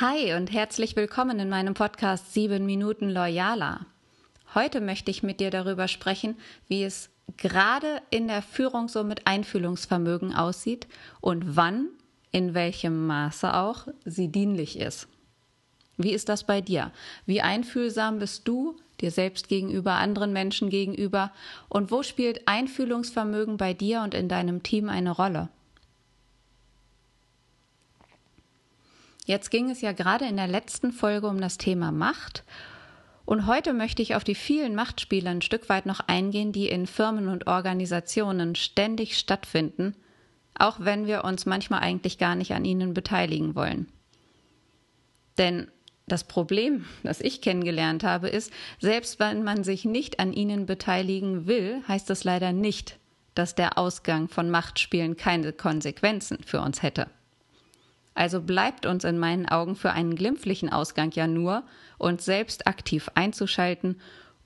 Hi und herzlich willkommen in meinem Podcast 7 Minuten Loyaler. Heute möchte ich mit dir darüber sprechen, wie es gerade in der Führung so mit Einfühlungsvermögen aussieht und wann, in welchem Maße auch, sie dienlich ist. Wie ist das bei dir? Wie einfühlsam bist du dir selbst gegenüber, anderen Menschen gegenüber? Und wo spielt Einfühlungsvermögen bei dir und in deinem Team eine Rolle? Jetzt ging es ja gerade in der letzten Folge um das Thema Macht. Und heute möchte ich auf die vielen Machtspiele ein Stück weit noch eingehen, die in Firmen und Organisationen ständig stattfinden, auch wenn wir uns manchmal eigentlich gar nicht an ihnen beteiligen wollen. Denn das Problem, das ich kennengelernt habe, ist, selbst wenn man sich nicht an ihnen beteiligen will, heißt das leider nicht, dass der Ausgang von Machtspielen keine Konsequenzen für uns hätte. Also bleibt uns in meinen Augen für einen glimpflichen Ausgang ja nur, uns selbst aktiv einzuschalten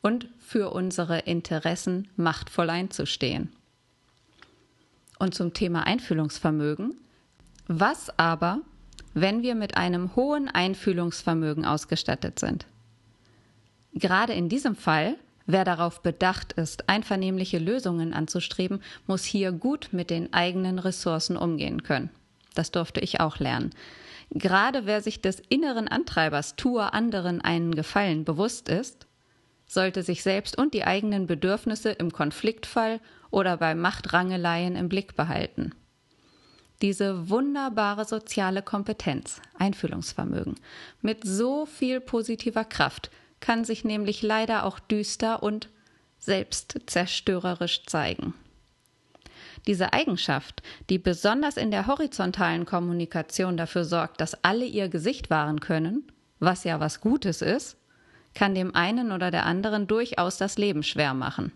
und für unsere Interessen machtvoll einzustehen. Und zum Thema Einfühlungsvermögen. Was aber, wenn wir mit einem hohen Einfühlungsvermögen ausgestattet sind? Gerade in diesem Fall, wer darauf bedacht ist, einvernehmliche Lösungen anzustreben, muss hier gut mit den eigenen Ressourcen umgehen können. Das durfte ich auch lernen. Gerade wer sich des inneren Antreibers, tue anderen einen Gefallen bewusst ist, sollte sich selbst und die eigenen Bedürfnisse im Konfliktfall oder bei Machtrangeleien im Blick behalten. Diese wunderbare soziale Kompetenz, Einfühlungsvermögen, mit so viel positiver Kraft kann sich nämlich leider auch düster und selbstzerstörerisch zeigen. Diese Eigenschaft, die besonders in der horizontalen Kommunikation dafür sorgt, dass alle ihr Gesicht wahren können, was ja was Gutes ist, kann dem einen oder der anderen durchaus das Leben schwer machen.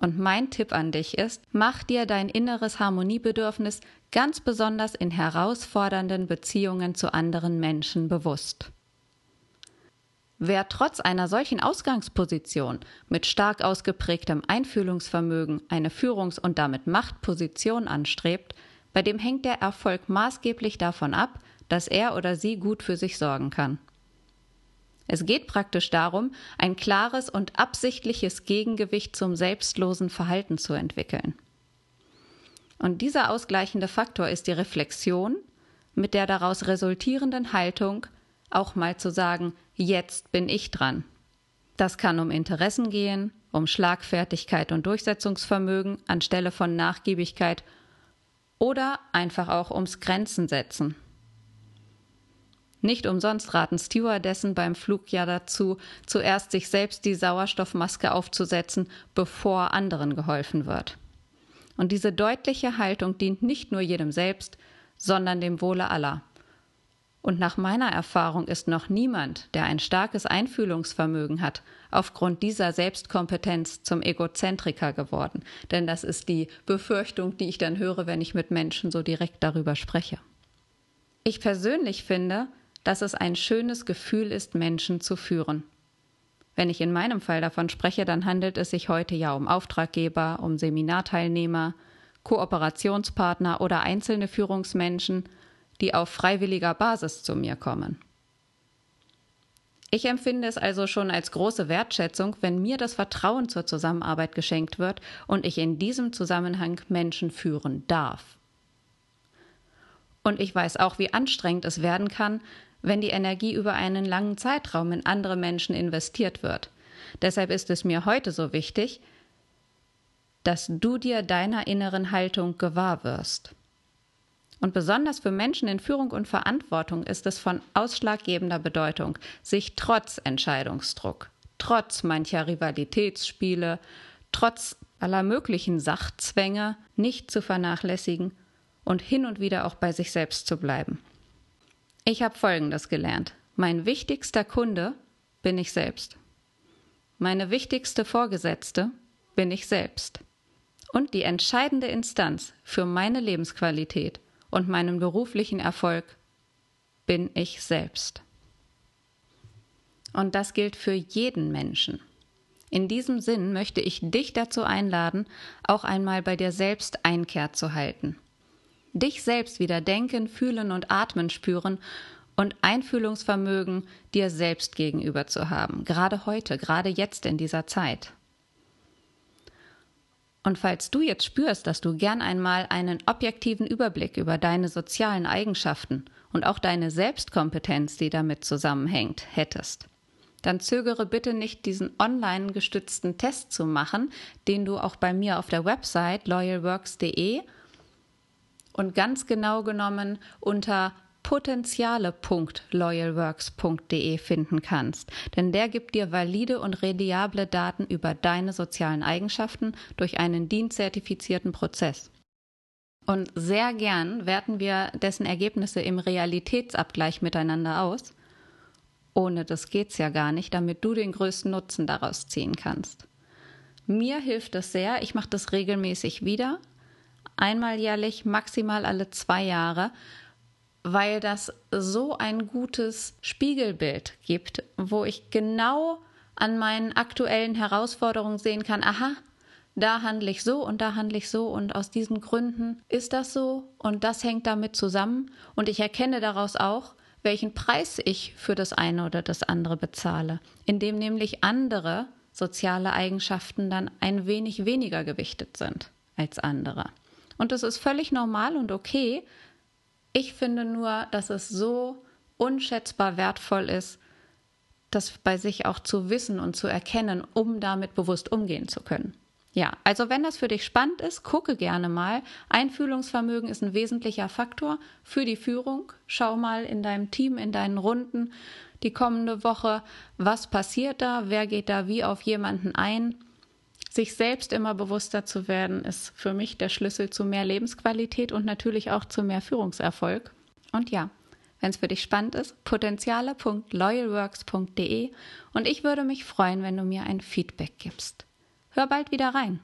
Und mein Tipp an dich ist, mach dir dein inneres Harmoniebedürfnis ganz besonders in herausfordernden Beziehungen zu anderen Menschen bewusst. Wer trotz einer solchen Ausgangsposition mit stark ausgeprägtem Einfühlungsvermögen eine Führungs- und damit Machtposition anstrebt, bei dem hängt der Erfolg maßgeblich davon ab, dass er oder sie gut für sich sorgen kann. Es geht praktisch darum, ein klares und absichtliches Gegengewicht zum selbstlosen Verhalten zu entwickeln. Und dieser ausgleichende Faktor ist die Reflexion mit der daraus resultierenden Haltung, auch mal zu sagen, jetzt bin ich dran. Das kann um Interessen gehen, um Schlagfertigkeit und Durchsetzungsvermögen anstelle von Nachgiebigkeit oder einfach auch ums Grenzen setzen. Nicht umsonst raten Stewardessen beim Flug ja dazu, zuerst sich selbst die Sauerstoffmaske aufzusetzen, bevor anderen geholfen wird. Und diese deutliche Haltung dient nicht nur jedem selbst, sondern dem Wohle aller. Und nach meiner Erfahrung ist noch niemand, der ein starkes Einfühlungsvermögen hat, aufgrund dieser Selbstkompetenz zum Egozentriker geworden. Denn das ist die Befürchtung, die ich dann höre, wenn ich mit Menschen so direkt darüber spreche. Ich persönlich finde, dass es ein schönes Gefühl ist, Menschen zu führen. Wenn ich in meinem Fall davon spreche, dann handelt es sich heute ja um Auftraggeber, um Seminarteilnehmer, Kooperationspartner oder einzelne Führungsmenschen – die auf freiwilliger Basis zu mir kommen. Ich empfinde es also schon als große Wertschätzung, wenn mir das Vertrauen zur Zusammenarbeit geschenkt wird und ich in diesem Zusammenhang Menschen führen darf. Und ich weiß auch, wie anstrengend es werden kann, wenn die Energie über einen langen Zeitraum in andere Menschen investiert wird. Deshalb ist es mir heute so wichtig, dass du dir deiner inneren Haltung gewahr wirst. Und besonders für Menschen in Führung und Verantwortung ist es von ausschlaggebender Bedeutung, sich trotz Entscheidungsdruck, trotz mancher Rivalitätsspiele, trotz aller möglichen Sachzwänge nicht zu vernachlässigen und hin und wieder auch bei sich selbst zu bleiben. Ich habe Folgendes gelernt. Mein wichtigster Kunde bin ich selbst. Meine wichtigste Vorgesetzte bin ich selbst. Und die entscheidende Instanz für meine Lebensqualität und meinen beruflichen Erfolg bin ich selbst. Und das gilt für jeden Menschen. In diesem Sinn möchte ich dich dazu einladen, auch einmal bei dir selbst Einkehr zu halten. Dich selbst wieder denken, fühlen und atmen spüren und Einfühlungsvermögen dir selbst gegenüber zu haben, gerade heute, gerade jetzt in dieser Zeit. Und falls du jetzt spürst, dass du gern einmal einen objektiven Überblick über deine sozialen Eigenschaften und auch deine Selbstkompetenz, die damit zusammenhängt, hättest, dann zögere bitte nicht, diesen online gestützten Test zu machen, den du auch bei mir auf der Website loyalworks.de und ganz genau genommen unter potenziale.loyalworks.de finden kannst, denn der gibt dir valide und reliable Daten über deine sozialen Eigenschaften durch einen DIN-zertifizierten Prozess. Und sehr gern werten wir dessen Ergebnisse im Realitätsabgleich miteinander aus. Ohne das geht's ja gar nicht, damit du den größten Nutzen daraus ziehen kannst. Mir hilft es sehr, ich mache das regelmäßig wieder, einmal jährlich, maximal alle zwei Jahre, weil das so ein gutes Spiegelbild gibt, wo ich genau an meinen aktuellen Herausforderungen sehen kann, aha, da handle ich so und da handle ich so und aus diesen Gründen ist das so und das hängt damit zusammen und ich erkenne daraus auch, welchen Preis ich für das eine oder das andere bezahle, indem nämlich andere soziale Eigenschaften dann ein wenig weniger gewichtet sind als andere. Und das ist völlig normal und okay, ich finde nur, dass es so unschätzbar wertvoll ist, das bei sich auch zu wissen und zu erkennen, um damit bewusst umgehen zu können. Ja, also wenn das für dich spannend ist, gucke gerne mal. Einfühlungsvermögen ist ein wesentlicher Faktor für die Führung. Schau mal in deinem Team, in deinen Runden die kommende Woche, was passiert da, wer geht da wie auf jemanden ein sich selbst immer bewusster zu werden, ist für mich der Schlüssel zu mehr Lebensqualität und natürlich auch zu mehr Führungserfolg. Und ja, wenn es für dich spannend ist, potenziale.loyalworks.de und ich würde mich freuen, wenn du mir ein Feedback gibst. Hör bald wieder rein.